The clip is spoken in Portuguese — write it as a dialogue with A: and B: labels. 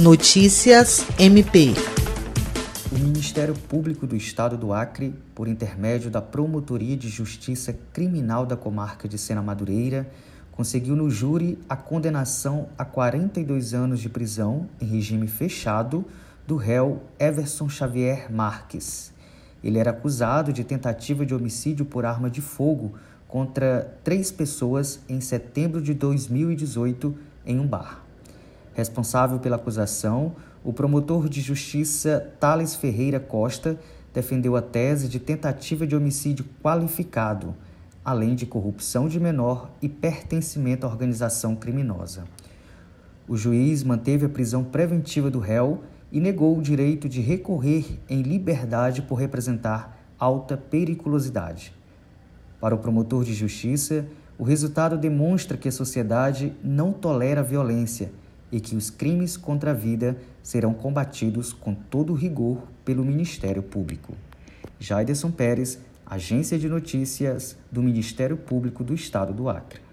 A: Notícias MP.
B: O Ministério Público do Estado do Acre, por intermédio da Promotoria de Justiça Criminal da Comarca de Sena Madureira, conseguiu no júri a condenação a 42 anos de prisão em regime fechado do réu Everson Xavier Marques. Ele era acusado de tentativa de homicídio por arma de fogo contra três pessoas em setembro de 2018 em um bar. Responsável pela acusação, o promotor de justiça Thales Ferreira Costa defendeu a tese de tentativa de homicídio qualificado, além de corrupção de menor e pertencimento à organização criminosa. O juiz manteve a prisão preventiva do réu e negou o direito de recorrer em liberdade por representar alta periculosidade. Para o promotor de justiça, o resultado demonstra que a sociedade não tolera violência e que os crimes contra a vida serão combatidos com todo rigor pelo Ministério Público. Jaiderson Pérez, Agência de Notícias do Ministério Público do Estado do Acre.